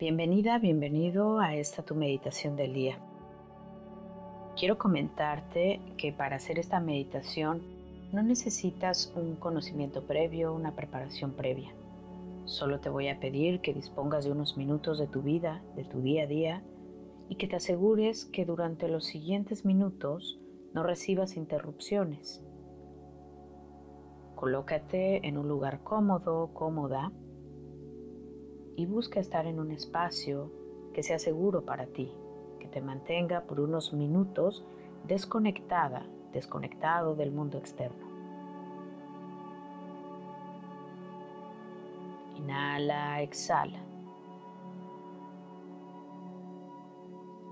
Bienvenida, bienvenido a esta tu meditación del día. Quiero comentarte que para hacer esta meditación no necesitas un conocimiento previo, una preparación previa. Solo te voy a pedir que dispongas de unos minutos de tu vida, de tu día a día, y que te asegures que durante los siguientes minutos no recibas interrupciones. Colócate en un lugar cómodo, cómoda, y busca estar en un espacio que sea seguro para ti, que te mantenga por unos minutos desconectada, desconectado del mundo externo. Inhala, exhala.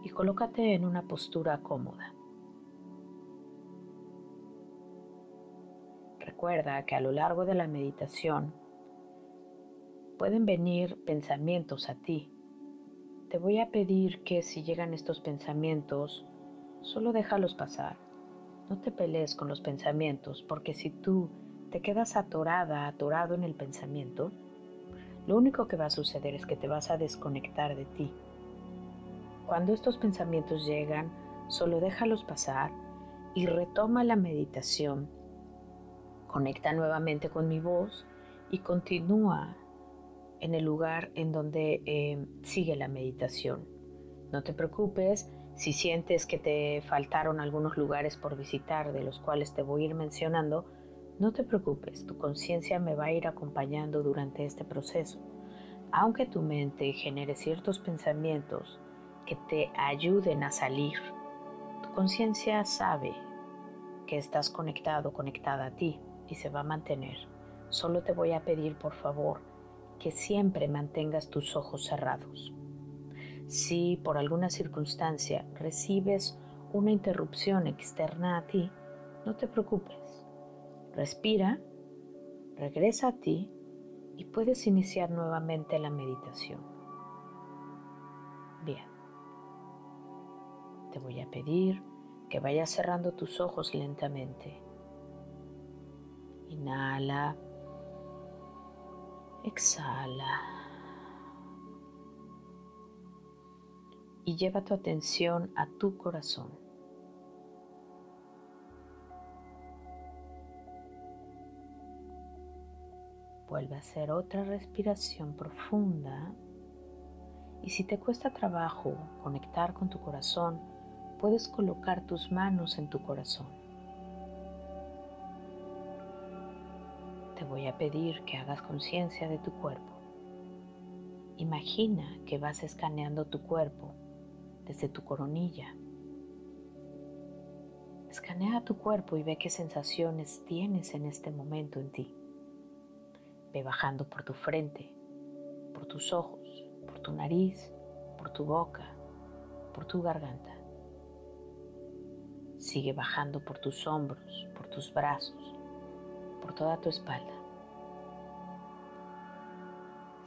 Y colócate en una postura cómoda. Recuerda que a lo largo de la meditación pueden venir pensamientos a ti. Te voy a pedir que si llegan estos pensamientos, solo déjalos pasar. No te pelees con los pensamientos, porque si tú te quedas atorada, atorado en el pensamiento, lo único que va a suceder es que te vas a desconectar de ti. Cuando estos pensamientos llegan, solo déjalos pasar y retoma la meditación. Conecta nuevamente con mi voz y continúa en el lugar en donde eh, sigue la meditación. No te preocupes si sientes que te faltaron algunos lugares por visitar, de los cuales te voy a ir mencionando, no te preocupes, tu conciencia me va a ir acompañando durante este proceso. Aunque tu mente genere ciertos pensamientos que te ayuden a salir, tu conciencia sabe que estás conectado, conectada a ti y se va a mantener. Solo te voy a pedir, por favor, que siempre mantengas tus ojos cerrados. Si por alguna circunstancia recibes una interrupción externa a ti, no te preocupes. Respira, regresa a ti y puedes iniciar nuevamente la meditación. Bien. Te voy a pedir que vayas cerrando tus ojos lentamente. Inhala exhala y lleva tu atención a tu corazón. Vuelve a hacer otra respiración profunda y si te cuesta trabajo conectar con tu corazón, puedes colocar tus manos en tu corazón. Voy a pedir que hagas conciencia de tu cuerpo. Imagina que vas escaneando tu cuerpo desde tu coronilla. Escanea tu cuerpo y ve qué sensaciones tienes en este momento en ti. Ve bajando por tu frente, por tus ojos, por tu nariz, por tu boca, por tu garganta. Sigue bajando por tus hombros, por tus brazos, por toda tu espalda.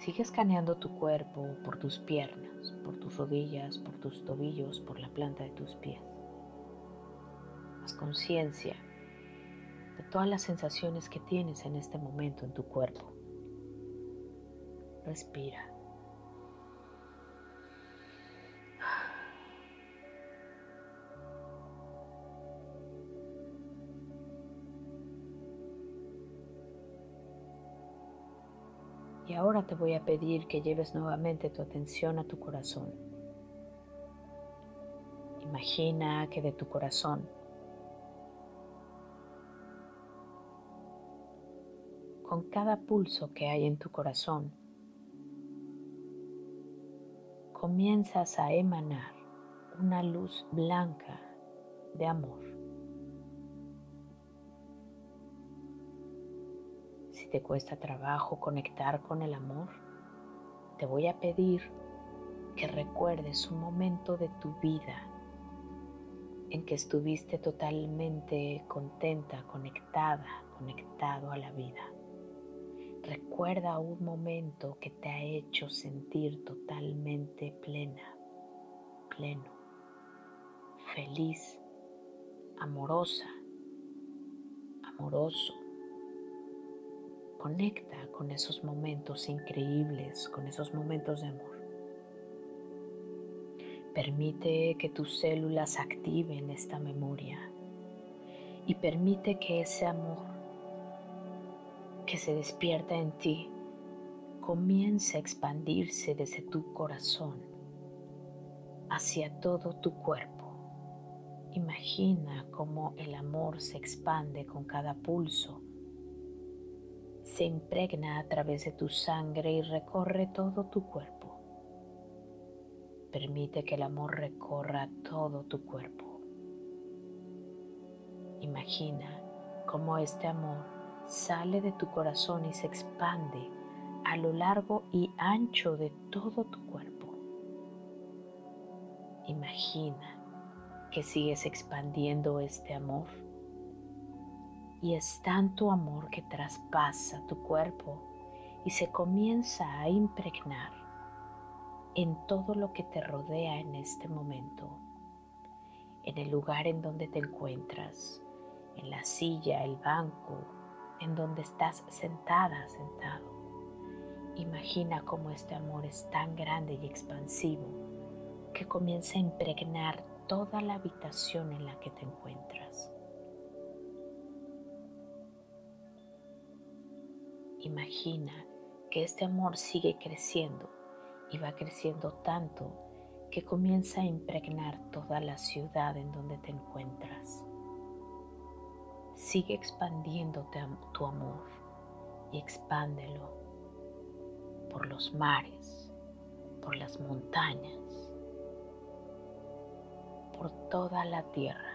Sigue escaneando tu cuerpo por tus piernas, por tus rodillas, por tus tobillos, por la planta de tus pies. Haz conciencia de todas las sensaciones que tienes en este momento en tu cuerpo. Respira. Y ahora te voy a pedir que lleves nuevamente tu atención a tu corazón. Imagina que de tu corazón con cada pulso que hay en tu corazón, comienzas a emanar una luz blanca de amor. Te cuesta trabajo conectar con el amor, te voy a pedir que recuerdes un momento de tu vida en que estuviste totalmente contenta, conectada, conectado a la vida. Recuerda un momento que te ha hecho sentir totalmente plena, pleno, feliz, amorosa, amoroso. Conecta con esos momentos increíbles, con esos momentos de amor. Permite que tus células activen esta memoria y permite que ese amor que se despierta en ti comience a expandirse desde tu corazón hacia todo tu cuerpo. Imagina cómo el amor se expande con cada pulso, se impregna a través de tu sangre y recorre todo tu cuerpo. Permite que el amor recorra todo tu cuerpo. Imagina cómo este amor sale de tu corazón y se expande a lo largo y ancho de todo tu cuerpo. Imagina que sigues expandiendo este amor y es tanto amor que traspasa tu cuerpo y se comienza a impregnar en todo lo que te rodea en este momento, en el lugar en donde te encuentras, en la silla, el banco, en donde estás sentada, sentado. Imagina cómo este amor es tan grande y expansivo que comienza a impregnar toda la habitación en la que te encuentras. Imagina que este amor sigue creciendo y va creciendo tanto que comienza a impregnar toda la ciudad en donde te encuentras. Sigue expandiéndote tu amor y expándelo por los mares, por las montañas, por toda la tierra.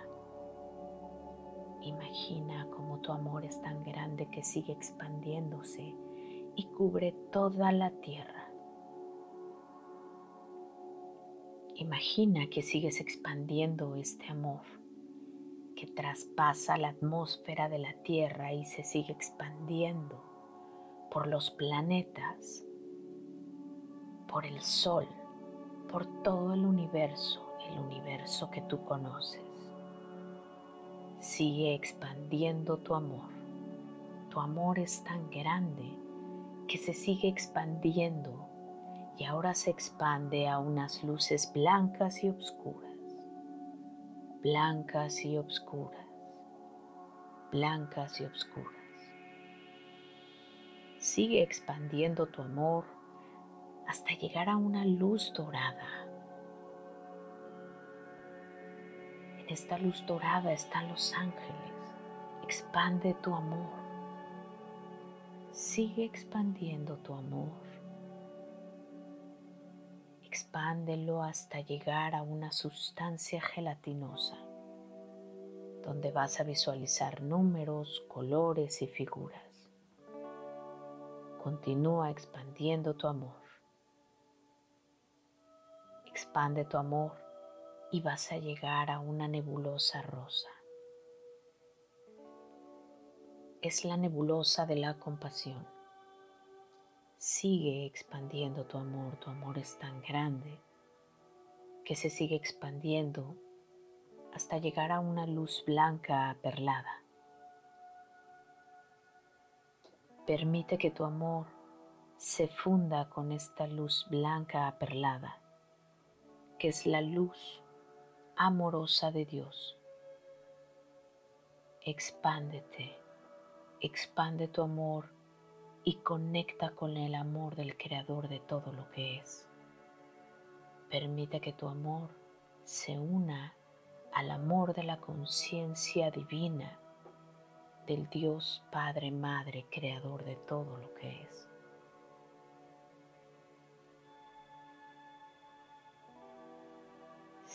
Imagina cómo tu amor es tan grande que sigue expandiéndose y cubre toda la tierra. Imagina que sigues expandiendo este amor que traspasa la atmósfera de la Tierra y se sigue expandiendo por los planetas, por el Sol, por todo el universo, el universo que tú conoces. Sigue expandiendo tu amor. Tu amor es tan grande que se sigue expandiendo y ahora se expande a unas luces blancas y oscuras blancas y obscuras, blancas y obscuras. Sigue expandiendo tu amor hasta llegar a una luz dorada. Esta luz dorada están los ángeles. Expande tu amor. Sigue expandiendo tu amor expándelo hasta llegar a una sustancia gelatinosa, donde vas a visualizar números, colores y figuras. Continúa expandiendo tu amor. Expande tu amor y vas a llegar a una nebulosa rosa. Es la nebulosa de la compasión Sigue expandiendo tu amor, tu amor es tan grande que se sigue expandiendo hasta llegar a una luz blanca aperlada. Permite que tu amor se funda con esta luz blanca aperlada, que es la luz amorosa de Dios. Expándete, expande tu amor y conecta con el amor del Creador de todo lo que es. Permite que tu amor se una al amor de la conciencia divina del Dios Padre, Madre, Creador de todo lo que es.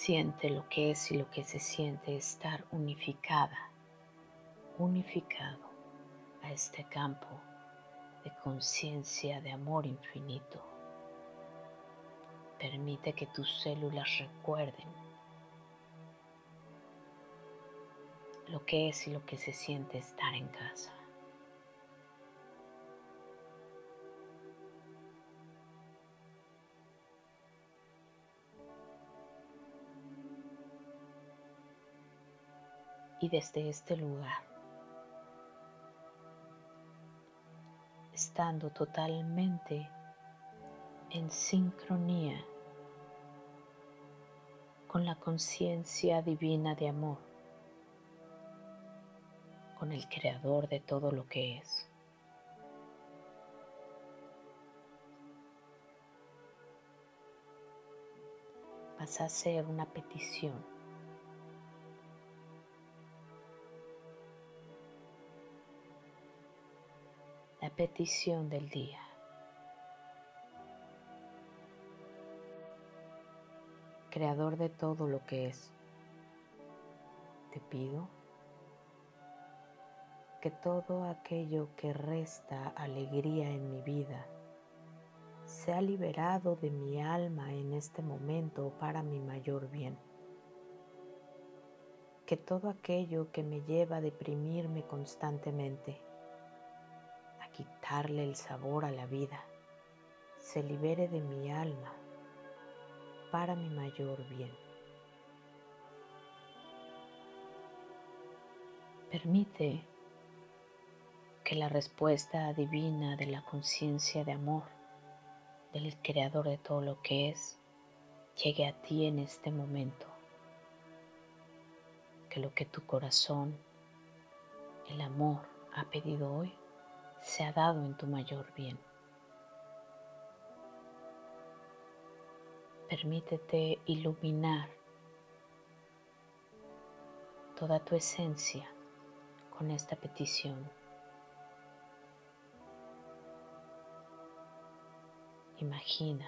Siente lo que es y lo que se siente estar unificada, unificado a este campo de conciencia de amor infinito. Permite que tus células recuerden lo que es y lo que se siente estar en casa. Y desde este lugar estando totalmente en sincronía con la conciencia divina de amor, con el creador de todo lo que es. Vas a hacer una petición. Petición del día. creador de todo lo que es. Te pido que todo aquello que resta alegría en mi vida sea liberado de mi alma en este momento para mi mayor bien. Que todo aquello que me lleva a deprimirme constantemente, quitarle el sabor a la vida, se libere de mi alma para mi mayor bien. Permite que la respuesta divina de la conciencia de amor del creador de todo lo que es llegue a ti en este momento. Que lo que tu corazón, el amor, ha pedido hoy, se ha dado en tu mayor bien. Permítete iluminar toda tu esencia con esta petición. Imagina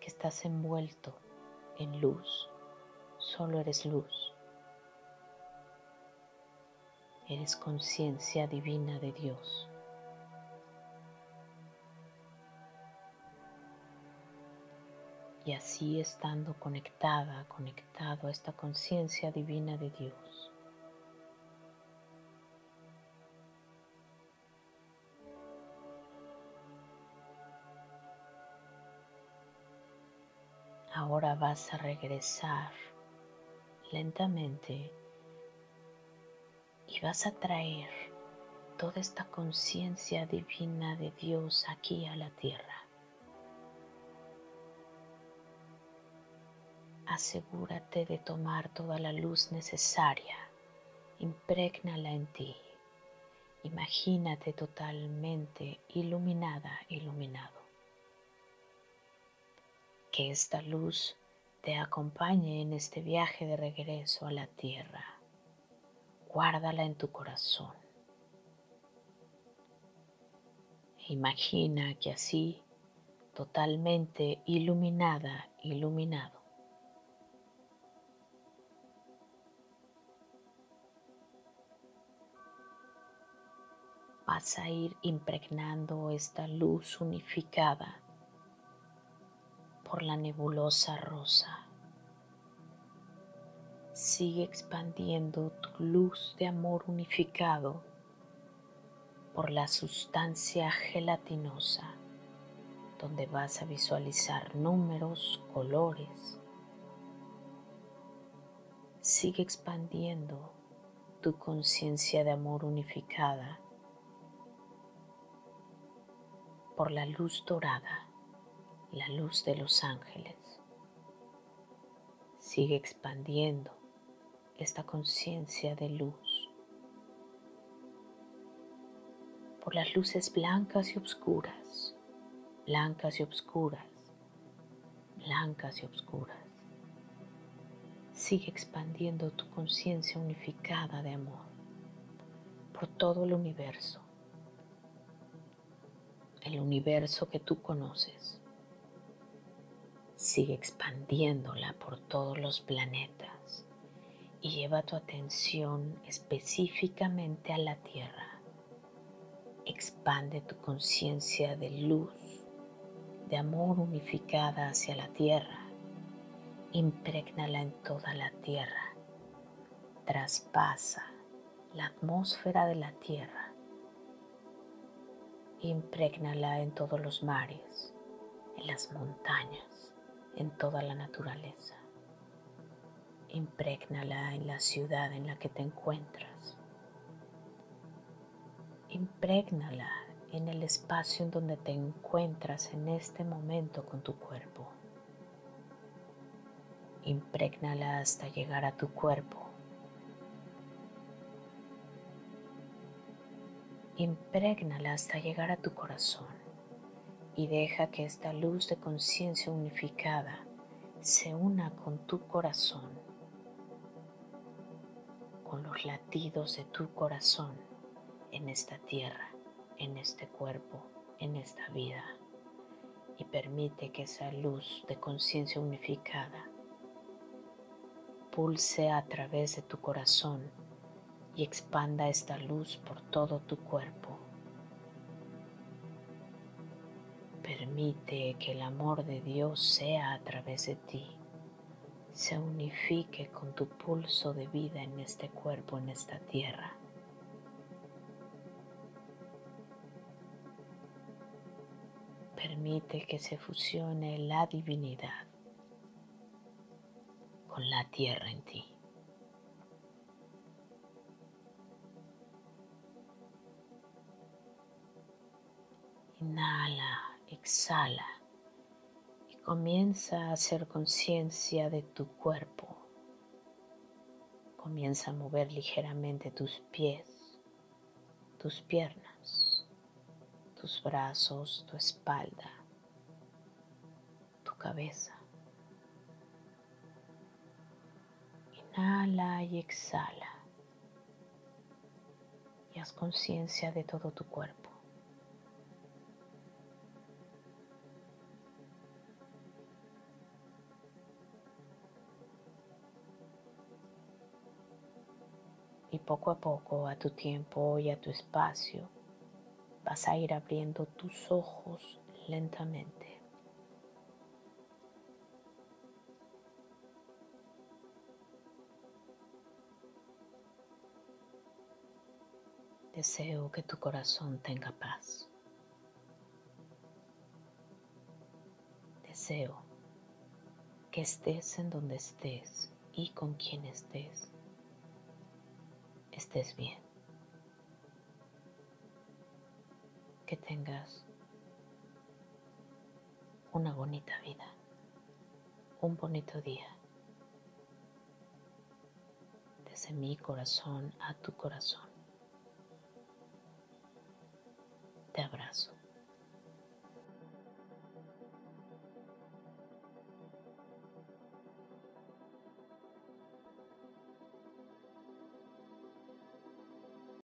que estás envuelto en luz, solo eres luz. Eres conciencia divina de Dios. Y así estando conectada, conectado a esta conciencia divina de Dios. Ahora vas a regresar lentamente y vas a traer toda esta conciencia divina de Dios aquí a la tierra. Asegúrate de tomar toda la luz necesaria, imprégnala en ti. Imagínate totalmente iluminada, iluminado. Que esta luz te acompañe en este viaje de regreso a la tierra. Guárdala en tu corazón. Imagina que así, totalmente iluminada, iluminado, vas a ir impregnando esta luz unificada por la nebulosa rosa. Sigue expandiendo tu luz de amor unificado por la sustancia gelatinosa, donde vas a visualizar números, colores. Sigue expandiendo tu conciencia de amor unificada por la luz dorada, la luz de los ángeles. Sigue expandiendo esta conciencia de luz por las luces blancas y oscuras, blancas y oscuras, blancas y oscuras. Sigue expandiendo tu conciencia unificada de amor por todo el universo el universo que tú conoces. Sigue expandiéndola por todos los planetas y lleva tu atención específicamente a la Tierra. Expande tu conciencia de luz, de amor unificada hacia la Tierra. Imprégnala en toda la Tierra. Traspasa la atmósfera de la Tierra Imprégnala en todos los mares, en las montañas, en toda la naturaleza. Imprégnala en la ciudad en la que te encuentras. Imprégnala en el espacio en donde te encuentras en este momento con tu cuerpo. Imprégnala hasta llegar a tu cuerpo. Imprégnala hasta llegar a tu corazón y deja que esta luz de conciencia unificada se una con tu corazón, con los latidos de tu corazón en esta tierra, en este cuerpo, en esta vida. Y permite que esa luz de conciencia unificada pulse a través de tu corazón y expanda esta luz por todo tu cuerpo. Permite que el amor de Dios sea a través de ti, se unifique con tu pulso de vida en este cuerpo, en esta tierra. Permite que se fusione la divinidad la tierra en ti. Inhala, exhala y comienza a hacer conciencia de tu cuerpo. Comienza a mover ligeramente tus pies, tus piernas, tus brazos, tu espalda, tu cabeza. Inhala y exhala. Y haz conciencia de todo tu cuerpo. Y poco a poco, a tu tiempo y a tu espacio, vas a ir abriendo tus ojos lentamente. Deseo que tu corazón tenga paz. Deseo que estés en donde estés y con quien estés, estés bien. Que tengas una bonita vida, un bonito día. Desde mi corazón a tu corazón.